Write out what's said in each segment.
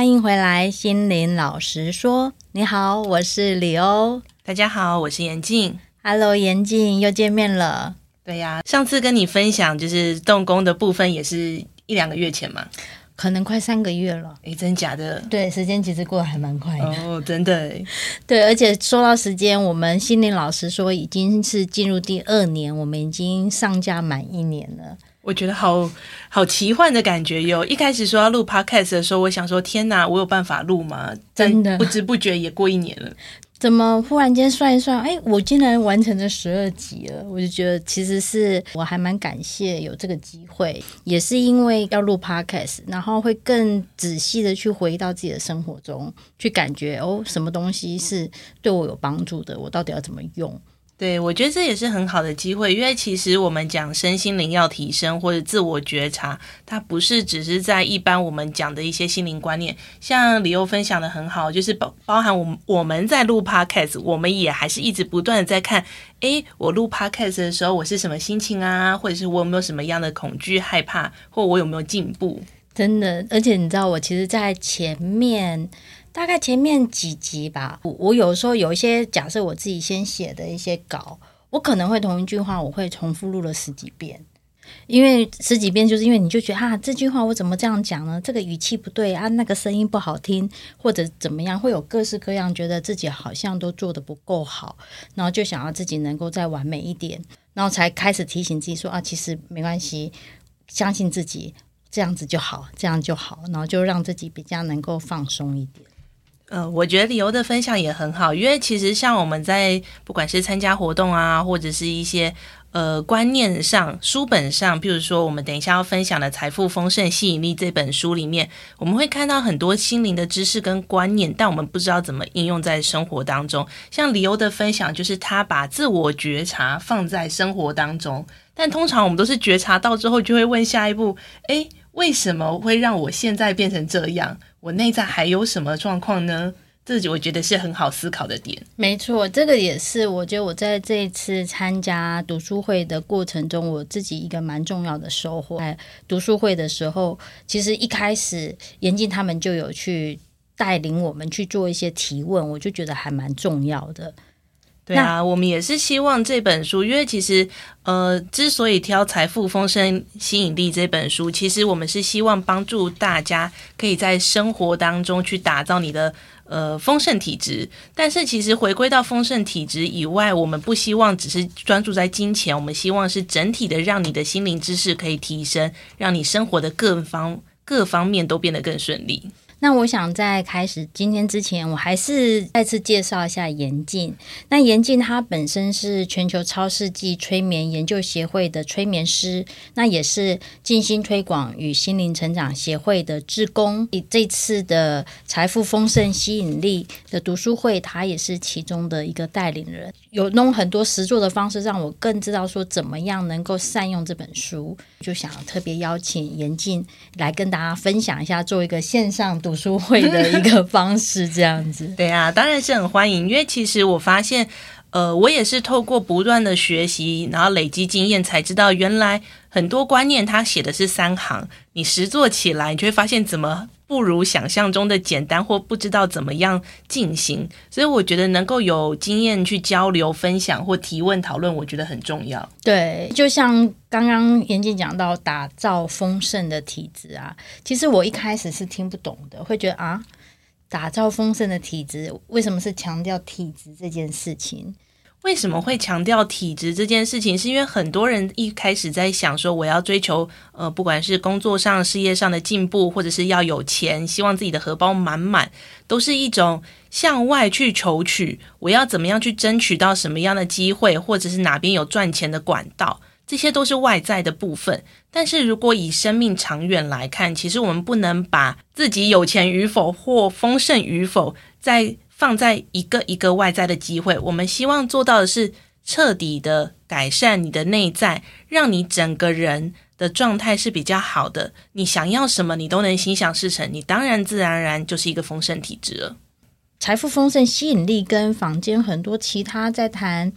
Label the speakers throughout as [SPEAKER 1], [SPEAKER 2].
[SPEAKER 1] 欢迎回来，心灵老实说。你好，我是李欧。
[SPEAKER 2] 大家好，我是严静。
[SPEAKER 1] Hello，严静，又见面了。
[SPEAKER 2] 对呀，上次跟你分享就是动工的部分，也是一两个月前嘛。
[SPEAKER 1] 可能快三个月了，
[SPEAKER 2] 诶，真假的？
[SPEAKER 1] 对，时间其实过得还蛮快的
[SPEAKER 2] 哦，真的。
[SPEAKER 1] 对，而且说到时间，我们心灵老师说已经是进入第二年，我们已经上架满一年了。
[SPEAKER 2] 我觉得好好奇幻的感觉哟！一开始说要录 Podcast 的时候，我想说天哪，我有办法录吗？
[SPEAKER 1] 真的，
[SPEAKER 2] 不知不觉也过一年了。
[SPEAKER 1] 怎么忽然间算一算，哎，我竟然完成了十二集了！我就觉得其实是我还蛮感谢有这个机会，也是因为要录 podcast，然后会更仔细的去回到自己的生活中，去感觉哦，什么东西是对我有帮助的，我到底要怎么用。
[SPEAKER 2] 对，我觉得这也是很好的机会，因为其实我们讲身心灵要提升或者自我觉察，它不是只是在一般我们讲的一些心灵观念，像李欧分享的很好，就是包包含我们我们在录 podcast，我们也还是一直不断的在看，诶，我录 podcast 的时候我是什么心情啊，或者是我有没有什么样的恐惧害怕，或我有没有进步？
[SPEAKER 1] 真的，而且你知道，我其实，在前面。大概前面几集吧，我我有时候有一些假设我自己先写的一些稿，我可能会同一句话，我会重复录了十几遍，因为十几遍就是因为你就觉得啊，这句话我怎么这样讲呢？这个语气不对啊，那个声音不好听，或者怎么样，会有各式各样觉得自己好像都做得不够好，然后就想要自己能够再完美一点，然后才开始提醒自己说啊，其实没关系，相信自己，这样子就好，这样就好，然后就让自己比较能够放松一点。
[SPEAKER 2] 呃，我觉得李欧的分享也很好，因为其实像我们在不管是参加活动啊，或者是一些呃观念上、书本上，譬如说我们等一下要分享的《财富丰盛吸引力》这本书里面，我们会看到很多心灵的知识跟观念，但我们不知道怎么应用在生活当中。像李欧的分享，就是他把自我觉察放在生活当中，但通常我们都是觉察到之后，就会问下一步：诶，为什么会让我现在变成这样？我内在还有什么状况呢？这我觉得是很好思考的点。
[SPEAKER 1] 没错，这个也是我觉得我在这一次参加读书会的过程中，我自己一个蛮重要的收获。在读书会的时候，其实一开始严静他们就有去带领我们去做一些提问，我就觉得还蛮重要的。
[SPEAKER 2] 对啊，我们也是希望这本书，因为其实，呃，之所以挑《财富丰盛吸引力》这本书，其实我们是希望帮助大家可以在生活当中去打造你的呃丰盛体质。但是，其实回归到丰盛体质以外，我们不希望只是专注在金钱，我们希望是整体的，让你的心灵知识可以提升，让你生活的各方各方面都变得更顺利。
[SPEAKER 1] 那我想在开始今天之前，我还是再次介绍一下严静。那严静他本身是全球超世纪催眠研究协会的催眠师，那也是静心推广与心灵成长协会的志工。以这次的财富丰盛吸引力的读书会，他也是其中的一个带领人，有弄很多实作的方式，让我更知道说怎么样能够善用这本书。就想特别邀请严静来跟大家分享一下，做一个线上读。读书会的一个方式，这样子，
[SPEAKER 2] 对啊，当然是很欢迎。因为其实我发现，呃，我也是透过不断的学习，然后累积经验，才知道原来很多观念他写的是三行，你实做起来，你就会发现怎么不如想象中的简单，或不知道怎么样进行。所以我觉得能够有经验去交流、分享或提问讨论，我觉得很重要。
[SPEAKER 1] 对，就像。刚刚妍静讲到打造丰盛的体质啊，其实我一开始是听不懂的，会觉得啊，打造丰盛的体质，为什么是强调体质这件事情？
[SPEAKER 2] 为什么会强调体质这件事情？是因为很多人一开始在想说，我要追求呃，不管是工作上、事业上的进步，或者是要有钱，希望自己的荷包满满，都是一种向外去求取，我要怎么样去争取到什么样的机会，或者是哪边有赚钱的管道。这些都是外在的部分。但是如果以生命长远来看，其实我们不能把自己有钱与否或丰盛与否，在放在一个一个外在的机会。我们希望做到的是彻底的改善你的内在，让你整个人的状态是比较好的。你想要什么，你都能心想事成，你当然自然而然就是一个丰盛体质了。
[SPEAKER 1] 财富丰盛吸引力跟坊间很多其他在谈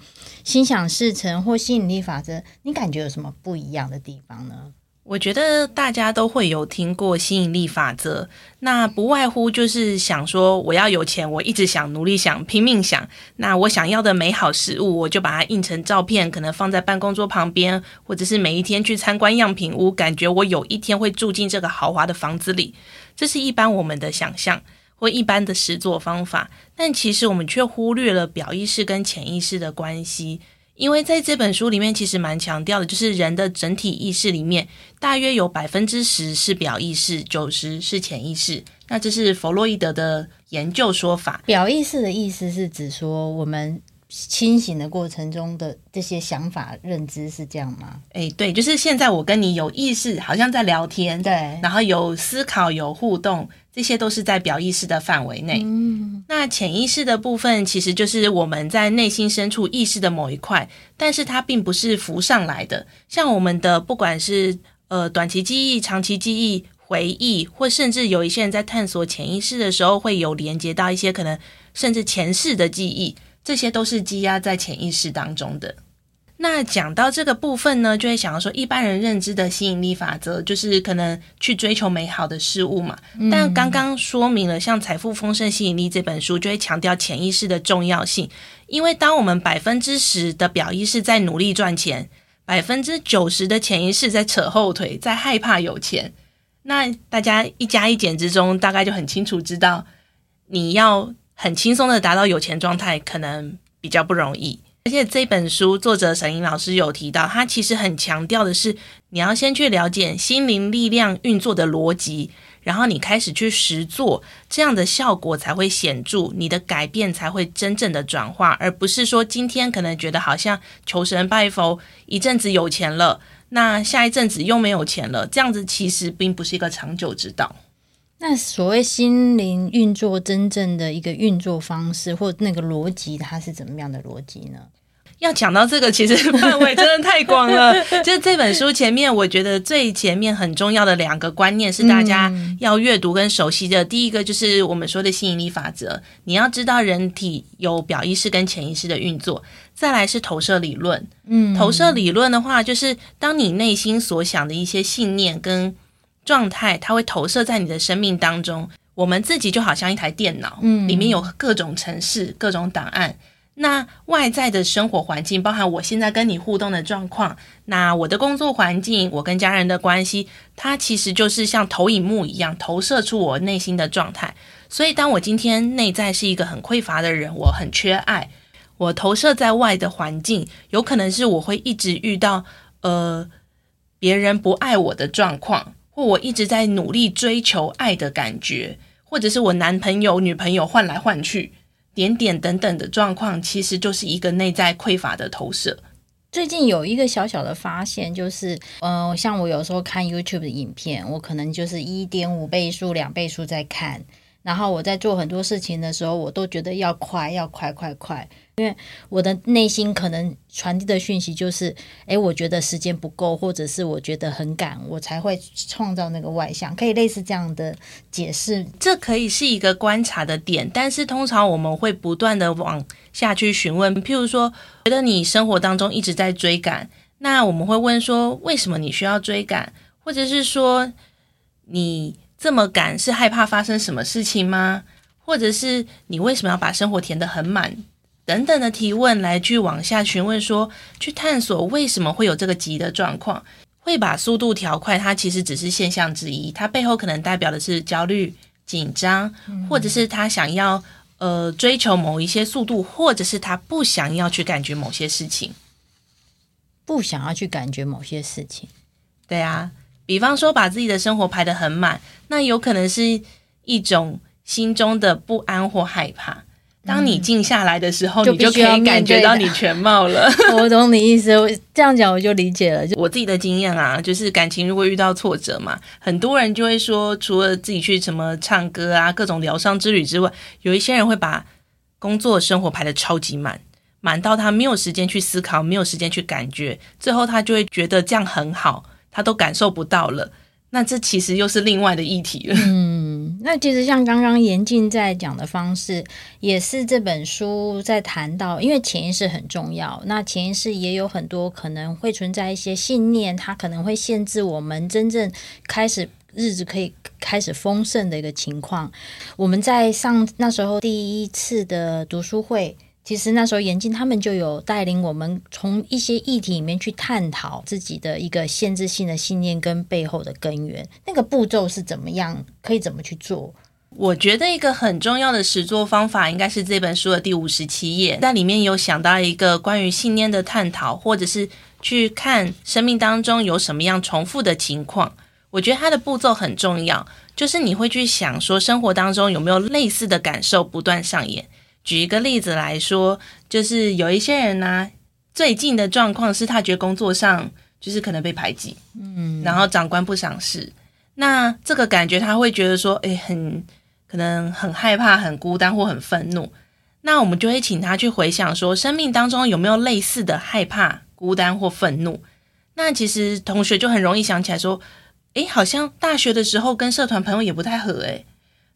[SPEAKER 1] 心想事成或吸引力法则，你感觉有什么不一样的地方呢？
[SPEAKER 2] 我觉得大家都会有听过吸引力法则，那不外乎就是想说我要有钱，我一直想努力想拼命想，那我想要的美好食物，我就把它印成照片，可能放在办公桌旁边，或者是每一天去参观样品屋，感觉我有一天会住进这个豪华的房子里，这是一般我们的想象。或一般的实作方法，但其实我们却忽略了表意识跟潜意识的关系。因为在这本书里面，其实蛮强调的，就是人的整体意识里面，大约有百分之十是表意识，九十是潜意识。那这是弗洛伊德的研究说法。
[SPEAKER 1] 表意识的意思是指说我们。清醒的过程中的这些想法、认知是这样吗？
[SPEAKER 2] 哎，对，就是现在我跟你有意识，好像在聊天，
[SPEAKER 1] 对，
[SPEAKER 2] 然后有思考、有互动，这些都是在表意识的范围内。
[SPEAKER 1] 嗯，
[SPEAKER 2] 那潜意识的部分，其实就是我们在内心深处意识的某一块，但是它并不是浮上来的。像我们的不管是呃短期记忆、长期记忆、回忆，或甚至有一些人在探索潜意识的时候，会有连接到一些可能甚至前世的记忆。这些都是积压在潜意识当中的。那讲到这个部分呢，就会想要说，一般人认知的吸引力法则就是可能去追求美好的事物嘛。嗯。但刚刚说明了，像《财富丰盛吸引力》这本书就会强调潜意识的重要性，因为当我们百分之十的表意识在努力赚钱，百分之九十的潜意识在扯后腿，在害怕有钱，那大家一加一减之中，大概就很清楚知道你要。很轻松的达到有钱状态，可能比较不容易。而且这本书作者沈英老师有提到，他其实很强调的是，你要先去了解心灵力量运作的逻辑，然后你开始去实做，这样的效果才会显著，你的改变才会真正的转化，而不是说今天可能觉得好像求神拜佛一阵子有钱了，那下一阵子又没有钱了，这样子其实并不是一个长久之道。
[SPEAKER 1] 那所谓心灵运作真正的一个运作方式，或那个逻辑，它是怎么样的逻辑呢？
[SPEAKER 2] 要讲到这个，其实范围真的太广了。就是这本书前面，我觉得最前面很重要的两个观念是大家要阅读跟熟悉的。第一个就是我们说的吸引力法则，你要知道人体有表意识跟潜意识的运作。再来是投射理论，嗯，投射理论的话，就是当你内心所想的一些信念跟状态，它会投射在你的生命当中。我们自己就好像一台电脑，嗯，里面有各种程式、各种档案。那外在的生活环境，包含我现在跟你互动的状况，那我的工作环境，我跟家人的关系，它其实就是像投影幕一样，投射出我内心的状态。所以，当我今天内在是一个很匮乏的人，我很缺爱，我投射在外的环境，有可能是我会一直遇到呃别人不爱我的状况。或我一直在努力追求爱的感觉，或者是我男朋友、女朋友换来换去，点点等等的状况，其实就是一个内在匮乏的投射。
[SPEAKER 1] 最近有一个小小的发现，就是，呃，像我有时候看 YouTube 的影片，我可能就是一点五倍速、两倍速在看，然后我在做很多事情的时候，我都觉得要快，要快，快，快。因为我的内心可能传递的讯息就是，诶，我觉得时间不够，或者是我觉得很赶，我才会创造那个外向，可以类似这样的解释。
[SPEAKER 2] 这可以是一个观察的点，但是通常我们会不断的往下去询问。譬如说，觉得你生活当中一直在追赶，那我们会问说，为什么你需要追赶？或者是说，你这么赶是害怕发生什么事情吗？或者是你为什么要把生活填得很满？等等的提问来去往下询问说，说去探索为什么会有这个急的状况，会把速度调快，它其实只是现象之一，它背后可能代表的是焦虑、紧张，或者是他想要呃追求某一些速度，或者是他不想要去感觉某些事情，
[SPEAKER 1] 不想要去感觉某些事情。
[SPEAKER 2] 对啊，比方说把自己的生活排得很满，那有可能是一种心中的不安或害怕。当你静下来的时候，
[SPEAKER 1] 就
[SPEAKER 2] 你就可以感觉到你全貌了。
[SPEAKER 1] 我懂你意思，我这样讲我就理解了。
[SPEAKER 2] 我自己的经验啊，就是感情如果遇到挫折嘛，很多人就会说，除了自己去什么唱歌啊，各种疗伤之旅之外，有一些人会把工作生活排的超级满，满到他没有时间去思考，没有时间去感觉，最后他就会觉得这样很好，他都感受不到了。那这其实又是另外的议题了。
[SPEAKER 1] 嗯，那其实像刚刚严静在讲的方式，也是这本书在谈到，因为潜意识很重要。那潜意识也有很多可能会存在一些信念，它可能会限制我们真正开始日子可以开始丰盛的一个情况。我们在上那时候第一次的读书会。其实那时候，严静他们就有带领我们从一些议题里面去探讨自己的一个限制性的信念跟背后的根源。那个步骤是怎么样？可以怎么去做？
[SPEAKER 2] 我觉得一个很重要的实作方法，应该是这本书的第五十七页，在里面有想到一个关于信念的探讨，或者是去看生命当中有什么样重复的情况。我觉得它的步骤很重要，就是你会去想说，生活当中有没有类似的感受不断上演。举一个例子来说，就是有一些人呢、啊，最近的状况是他觉得工作上就是可能被排挤，嗯，然后长官不赏识，那这个感觉他会觉得说，诶，很可能很害怕、很孤单或很愤怒。那我们就会请他去回想说，生命当中有没有类似的害怕、孤单或愤怒？那其实同学就很容易想起来说，诶，好像大学的时候跟社团朋友也不太合，诶，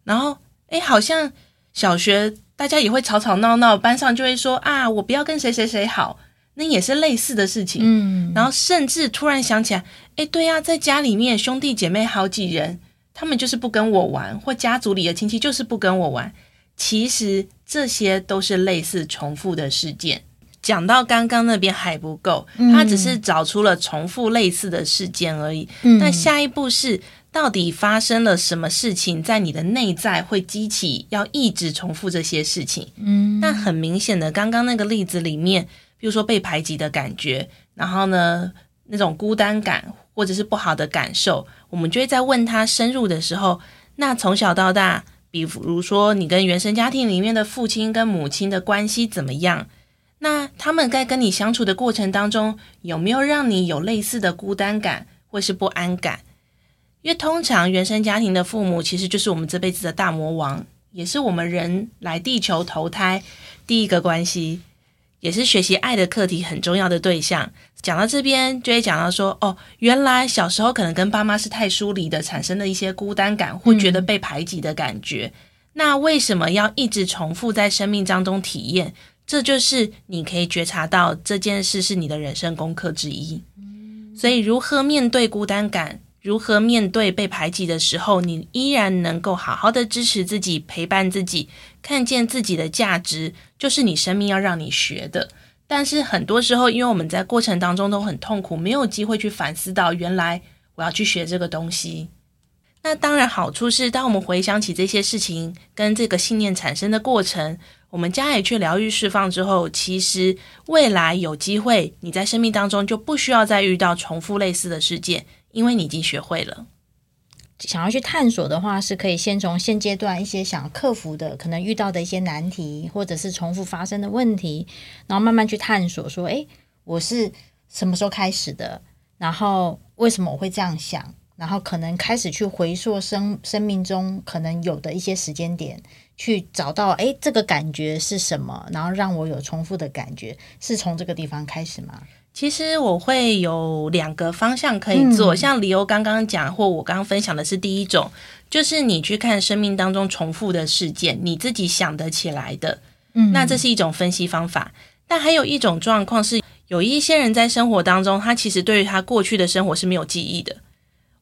[SPEAKER 2] 然后诶，好像小学。大家也会吵吵闹闹，班上就会说啊，我不要跟谁谁谁好，那也是类似的事情。嗯，然后甚至突然想起来，哎，对呀，在家里面兄弟姐妹好几人，他们就是不跟我玩，或家族里的亲戚就是不跟我玩。其实这些都是类似重复的事件。讲到刚刚那边还不够，他只是找出了重复类似的事件而已。嗯，那下一步是。到底发生了什么事情，在你的内在会激起要一直重复这些事情？嗯，那很明显的，刚刚那个例子里面，比如说被排挤的感觉，然后呢，那种孤单感或者是不好的感受，我们就会在问他深入的时候，那从小到大，比如说你跟原生家庭里面的父亲跟母亲的关系怎么样？那他们在跟你相处的过程当中，有没有让你有类似的孤单感或是不安感？因为通常原生家庭的父母其实就是我们这辈子的大魔王，也是我们人来地球投胎第一个关系，也是学习爱的课题很重要的对象。讲到这边就会讲到说，哦，原来小时候可能跟爸妈是太疏离的，产生了一些孤单感或觉得被排挤的感觉。嗯。那为什么要一直重复在生命当中体验？这就是你可以觉察到这件事是你的人生功课之一。所以如何面对孤单感？如何面对被排挤的时候，你依然能够好好的支持自己、陪伴自己，看见自己的价值，就是你生命要让你学的。但是很多时候，因为我们在过程当中都很痛苦，没有机会去反思到原来我要去学这个东西。那当然好处是，当我们回想起这些事情跟这个信念产生的过程，我们加以去疗愈释放之后，其实未来有机会你在生命当中就不需要再遇到重复类似的事件。因为你已经学会了，
[SPEAKER 1] 想要去探索的话，是可以先从现阶段一些想要克服的、可能遇到的一些难题，或者是重复发生的问题，然后慢慢去探索，说：“诶，我是什么时候开始的？然后为什么我会这样想？然后可能开始去回溯生生命中可能有的一些时间点，去找到诶，这个感觉是什么？然后让我有重复的感觉，是从这个地方开始吗？”
[SPEAKER 2] 其实我会有两个方向可以做，嗯、像李欧刚刚讲，或我刚刚分享的是第一种，就是你去看生命当中重复的事件，你自己想得起来的，嗯，那这是一种分析方法。但还有一种状况是，有一些人在生活当中，他其实对于他过去的生活是没有记忆的。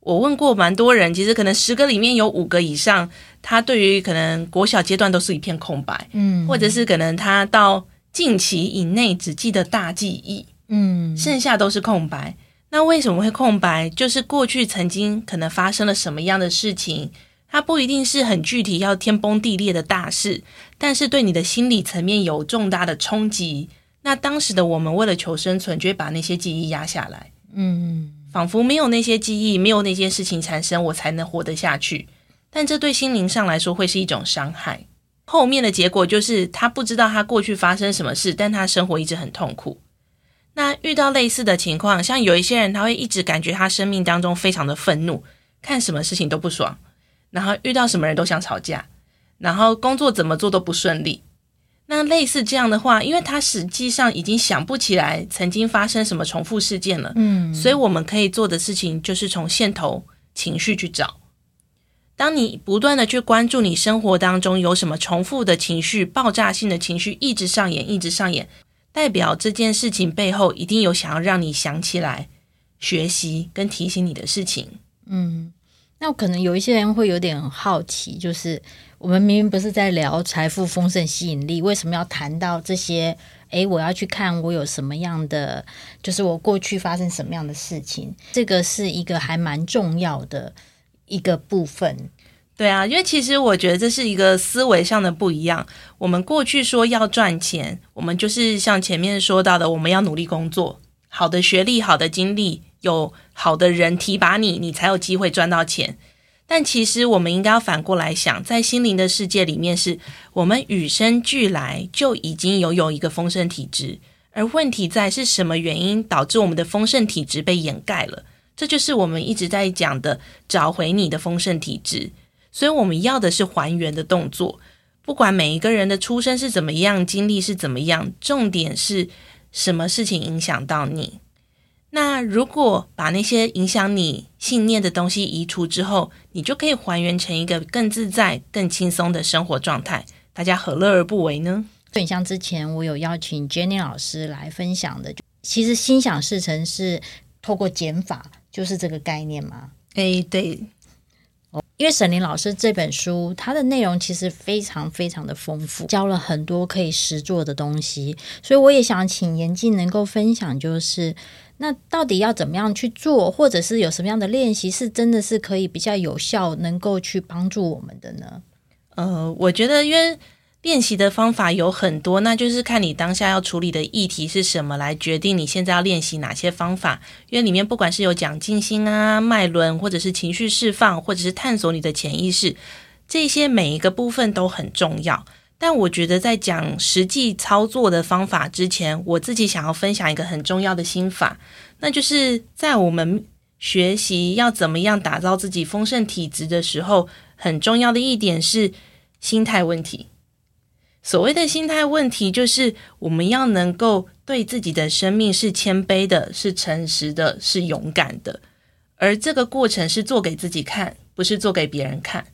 [SPEAKER 2] 我问过蛮多人，其实可能十个里面有五个以上，他对于可能国小阶段都是一片空白，嗯，或者是可能他到近期以内只记得大记忆。嗯，剩下都是空白。那为什么会空白？就是过去曾经可能发生了什么样的事情，它不一定是很具体要天崩地裂的大事，但是对你的心理层面有重大的冲击。那当时的我们为了求生存，就会把那些记忆压下来。嗯，仿佛没有那些记忆，没有那些事情产生，我才能活得下去。但这对心灵上来说会是一种伤害。后面的结果就是他不知道他过去发生什么事，但他生活一直很痛苦。那遇到类似的情况，像有一些人他会一直感觉他生命当中非常的愤怒，看什么事情都不爽，然后遇到什么人都想吵架，然后工作怎么做都不顺利。那类似这样的话，因为他实际上已经想不起来曾经发生什么重复事件了，嗯，所以我们可以做的事情就是从线头情绪去找。当你不断的去关注你生活当中有什么重复的情绪、爆炸性的情绪一直上演、一直上演，代表这件事情背后一定有想要让你想起来、学习跟提醒你的事情。
[SPEAKER 1] 嗯，那可能有一些人会有点好奇，就是。我们明明不是在聊财富、丰盛、吸引力，为什么要谈到这些？诶，我要去看我有什么样的，就是我过去发生什么样的事情，这个是一个还蛮重要的一个部分。
[SPEAKER 2] 对啊，因为其实我觉得这是一个思维上的不一样。我们过去说要赚钱，我们就是像前面说到的，我们要努力工作，好的学历、好的经历，有好的人提拔你，你才有机会赚到钱。但其实我们应该要反过来想，在心灵的世界里面，是我们与生俱来就已经拥有一个丰盛体质，而问题在是什么原因导致我们的丰盛体质被掩盖了？这就是我们一直在讲的找回你的丰盛体质。所以我们要的是还原的动作，不管每一个人的出生是怎么样，经历是怎么样，重点是什么事情影响到你。那如果把那些影响你信念的东西移除之后，你就可以还原成一个更自在、更轻松的生活状态。大家何乐而不为呢？
[SPEAKER 1] 所以像之前我有邀请 Jenny 老师来分享的，其实心想事成是透过减法，就是这个概念嘛。
[SPEAKER 2] 哎，对。
[SPEAKER 1] 因为沈林老师这本书，它的内容其实非常非常的丰富，教了很多可以实做的东西，所以我也想请严静能够分享，就是。那到底要怎么样去做，或者是有什么样的练习，是真的是可以比较有效，能够去帮助我们的呢？
[SPEAKER 2] 呃，我觉得因为练习的方法有很多，那就是看你当下要处理的议题是什么，来决定你现在要练习哪些方法。因为里面不管是有讲静心啊、脉轮，或者是情绪释放，或者是探索你的潜意识，这些每一个部分都很重要。但我觉得，在讲实际操作的方法之前，我自己想要分享一个很重要的心法，那就是在我们学习要怎么样打造自己丰盛体质的时候，很重要的一点是心态问题。所谓的心态问题，就是我们要能够对自己的生命是谦卑的、是诚实的、是勇敢的，而这个过程是做给自己看，不是做给别人看。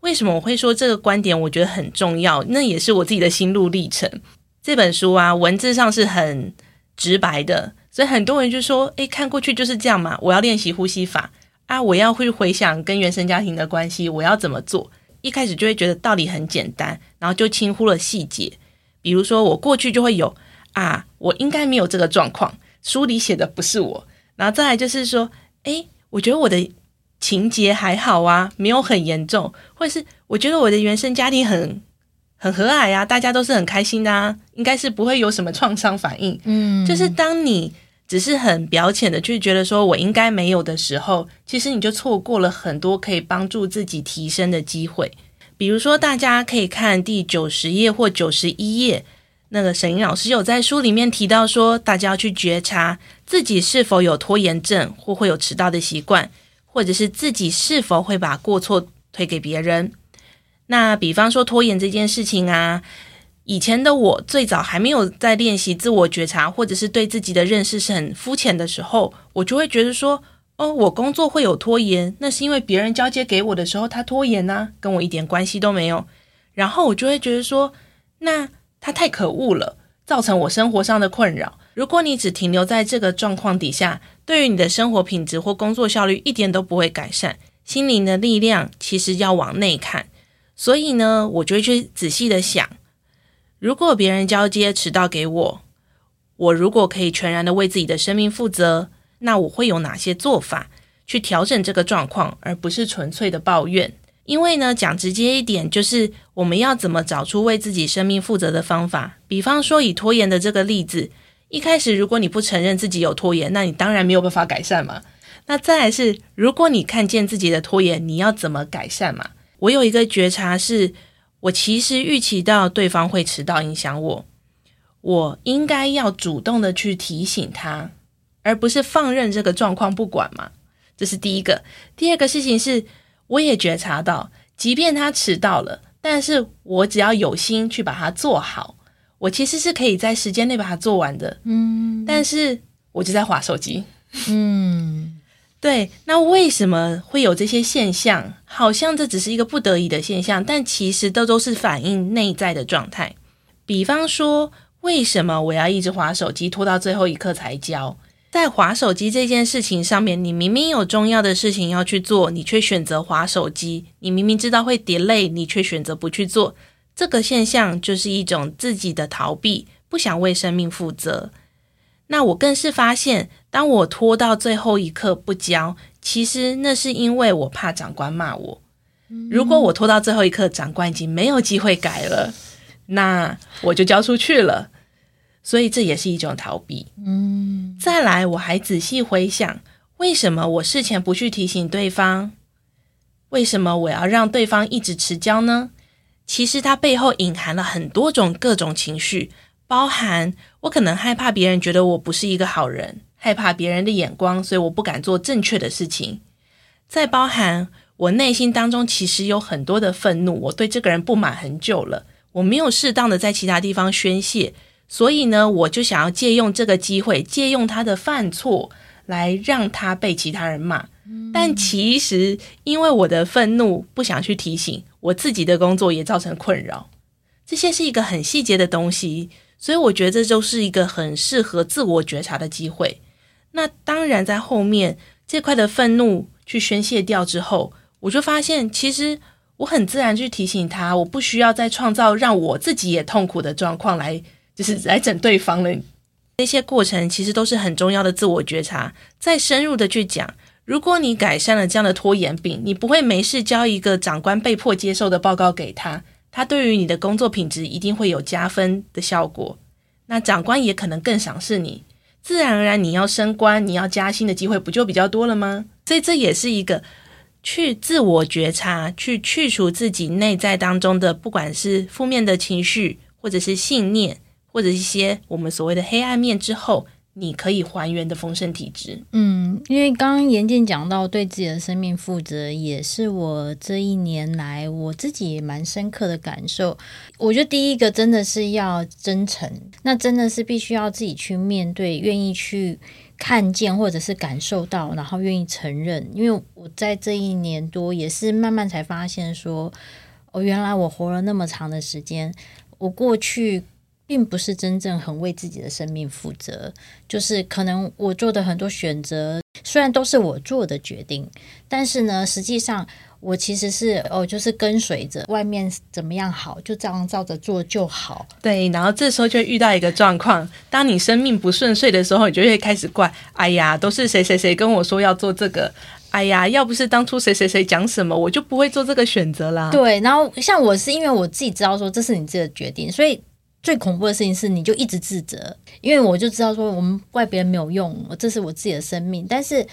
[SPEAKER 2] 为什么我会说这个观点？我觉得很重要，那也是我自己的心路历程。这本书啊，文字上是很直白的，所以很多人就说：“诶，看过去就是这样嘛。”我要练习呼吸法啊，我要会回想跟原生家庭的关系，我要怎么做？一开始就会觉得道理很简单，然后就轻忽了细节。比如说，我过去就会有啊，我应该没有这个状况，书里写的不是我。然后再来就是说，诶，我觉得我的。情节还好啊，没有很严重，或者是我觉得我的原生家庭很很和蔼啊，大家都是很开心的啊，应该是不会有什么创伤反应。嗯，就是当你只是很表浅的去觉得说我应该没有的时候，其实你就错过了很多可以帮助自己提升的机会。比如说，大家可以看第九十页或九十一页，那个沈英老师有在书里面提到说，大家要去觉察自己是否有拖延症或会有迟到的习惯。或者是自己是否会把过错推给别人？那比方说拖延这件事情啊，以前的我最早还没有在练习自我觉察，或者是对自己的认识是很肤浅的时候，我就会觉得说，哦，我工作会有拖延，那是因为别人交接给我的时候他拖延啊，跟我一点关系都没有。然后我就会觉得说，那他太可恶了，造成我生活上的困扰。如果你只停留在这个状况底下，对于你的生活品质或工作效率一点都不会改善，心灵的力量其实要往内看。所以呢，我就会去仔细的想，如果别人交接迟到给我，我如果可以全然的为自己的生命负责，那我会有哪些做法去调整这个状况，而不是纯粹的抱怨。因为呢，讲直接一点，就是我们要怎么找出为自己生命负责的方法。比方说，以拖延的这个例子。一开始，如果你不承认自己有拖延，那你当然没有办法改善嘛。那再来是，如果你看见自己的拖延，你要怎么改善嘛？我有一个觉察是，我其实预期到对方会迟到影响我，我应该要主动的去提醒他，而不是放任这个状况不管嘛。这是第一个。第二个事情是，我也觉察到，即便他迟到了，但是我只要有心去把它做好，我其实是可以在时间内把它做完的。嗯，但是我就在划手机。嗯，对。那为什么会有这些现象？好像这只是一个不得已的现象，但其实都都是反映内在的状态。比方说，为什么我要一直滑手机，拖到最后一刻才交？在滑手机这件事情上面，你明明有重要的事情要去做，你却选择滑手机。你明明知道会 delay，你却选择不去做。这个现象就是一种自己的逃避，不想为生命负责。那我更是发现，当我拖到最后一刻不交，其实那是因为我怕长官骂我。如果我拖到最后一刻，长官已经没有机会改了，那我就交出去了。所以这也是一种逃避。嗯，再来，我还仔细回想，为什么我事前不去提醒对方？为什么我要让对方一直迟交呢？其实它背后隐含了很多种各种情绪，包含我可能害怕别人觉得我不是一个好人，害怕别人的眼光，所以我不敢做正确的事情。再包含我内心当中其实有很多的愤怒，我对这个人不满很久了，我没有适当的在其他地方宣泄。所以呢，我就想要借用这个机会，借用他的犯错来让他被其他人骂。嗯。但其实，因为我的愤怒不想去提醒，我自己的工作也造成困扰。这些是一个很细节的东西，所以我觉得这就是一个很适合自我觉察的机会。那当然，在后面这块的愤怒去宣泄掉之后，我就发现，其实我很自然去提醒他，我不需要再创造让我自己也痛苦的状况来。就是来整对方了，这些过程其实都是很重要的自我觉察。再深入的去讲，如果你改善了这样的拖延病，你不会没事交一个长官被迫接受的报告给他，他对于你的工作品质一定会有加分的效果。那长官也可能更赏识你，自然而然你要升官、你要加薪的机会不就比较多了吗？所以这也是一个去自我觉察、去去除自己内在当中的不管是负面的情绪或者是信念。或者一些我们所谓的黑暗面之后，你可以还原的丰盛体质。
[SPEAKER 1] 嗯，因为刚刚妍静讲到对自己的生命负责，也是我这一年来我自己也蛮深刻的感受。我觉得第一个真的是要真诚，那真的是必须要自己去面对，愿意去看见或者是感受到，然后愿意承认。因为我在这一年多也是慢慢才发现说，哦，原来我活了那么长的时间，我过去。并不是真正很为自己的生命负责，就是可能我做的很多选择，虽然都是我做的决定，但是呢，实际上我其实是哦，就是跟随着外面怎么样好，就这样照着做就好。
[SPEAKER 2] 对，然后这时候就遇到一个状况，当你生命不顺遂的时候，你就会开始怪，哎呀，都是谁谁谁跟我说要做这个，哎呀，要不是当初谁谁谁讲什么，我就不会做这个选择啦。
[SPEAKER 1] 对，然后像我是因为我自己知道说这是你自己的决定，所以。最恐怖的事情是，你就一直自责，因为我就知道说，我们怪别人没有用，这是我自己的生命，但是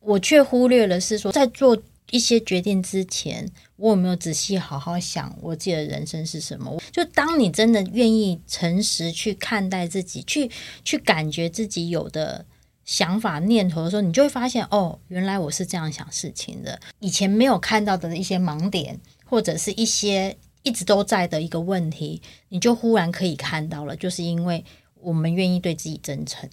[SPEAKER 1] 我却忽略了是说，在做一些决定之前，我有没有仔细好好想我自己的人生是什么？就当你真的愿意诚实去看待自己，去去感觉自己有的想法念头的时候，你就会发现，哦，原来我是这样想事情的，以前没有看到的一些盲点，或者是一些。一直都在的一个问题，你就忽然可以看到了，就是因为我们愿意对自己真诚。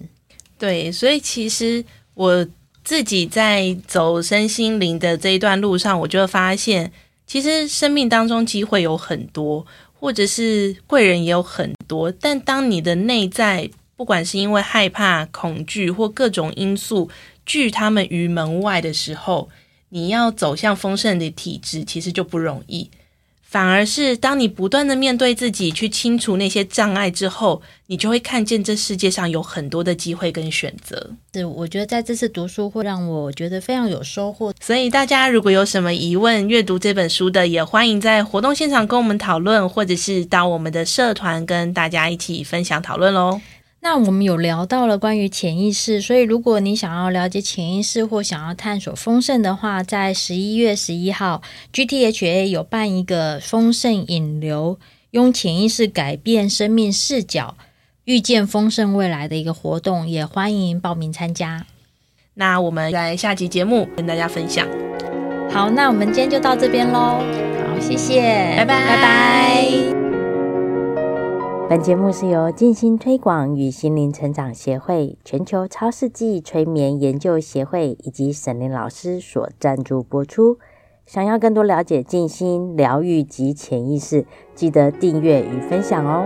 [SPEAKER 2] 对，所以其实我自己在走身心灵的这一段路上，我就发现，其实生命当中机会有很多，或者是贵人也有很多，但当你的内在不管是因为害怕、恐惧或各种因素拒他们于门外的时候，你要走向丰盛的体质，其实就不容易。反而是当你不断的面对自己，去清除那些障碍之后，你就会看见这世界上有很多的机会跟选择。
[SPEAKER 1] 是，我觉得在这次读书会让我觉得非常有收获。
[SPEAKER 2] 所以大家如果有什么疑问，阅读这本书的，也欢迎在活动现场跟我们讨论，或者是到我们的社团跟大家一起分享讨论喽。
[SPEAKER 1] 那我们有聊到了关于潜意识，所以如果你想要了解潜意识或想要探索丰盛的话，在十一月十一号，GTHA 有办一个丰盛引流，用潜意识改变生命视角，遇见丰盛未来的一个活动，也欢迎报名参加。
[SPEAKER 2] 那我们在下集节目跟大家分享。
[SPEAKER 1] 好，那我们今天就到这边喽。好，谢谢，
[SPEAKER 2] 拜拜，拜
[SPEAKER 1] 拜。
[SPEAKER 3] 本节目是由静心推广与心灵成长协会、全球超世纪催眠研究协会以及沈林老师所赞助播出。想要更多了解静心疗愈及潜意识，记得订阅与分享哦。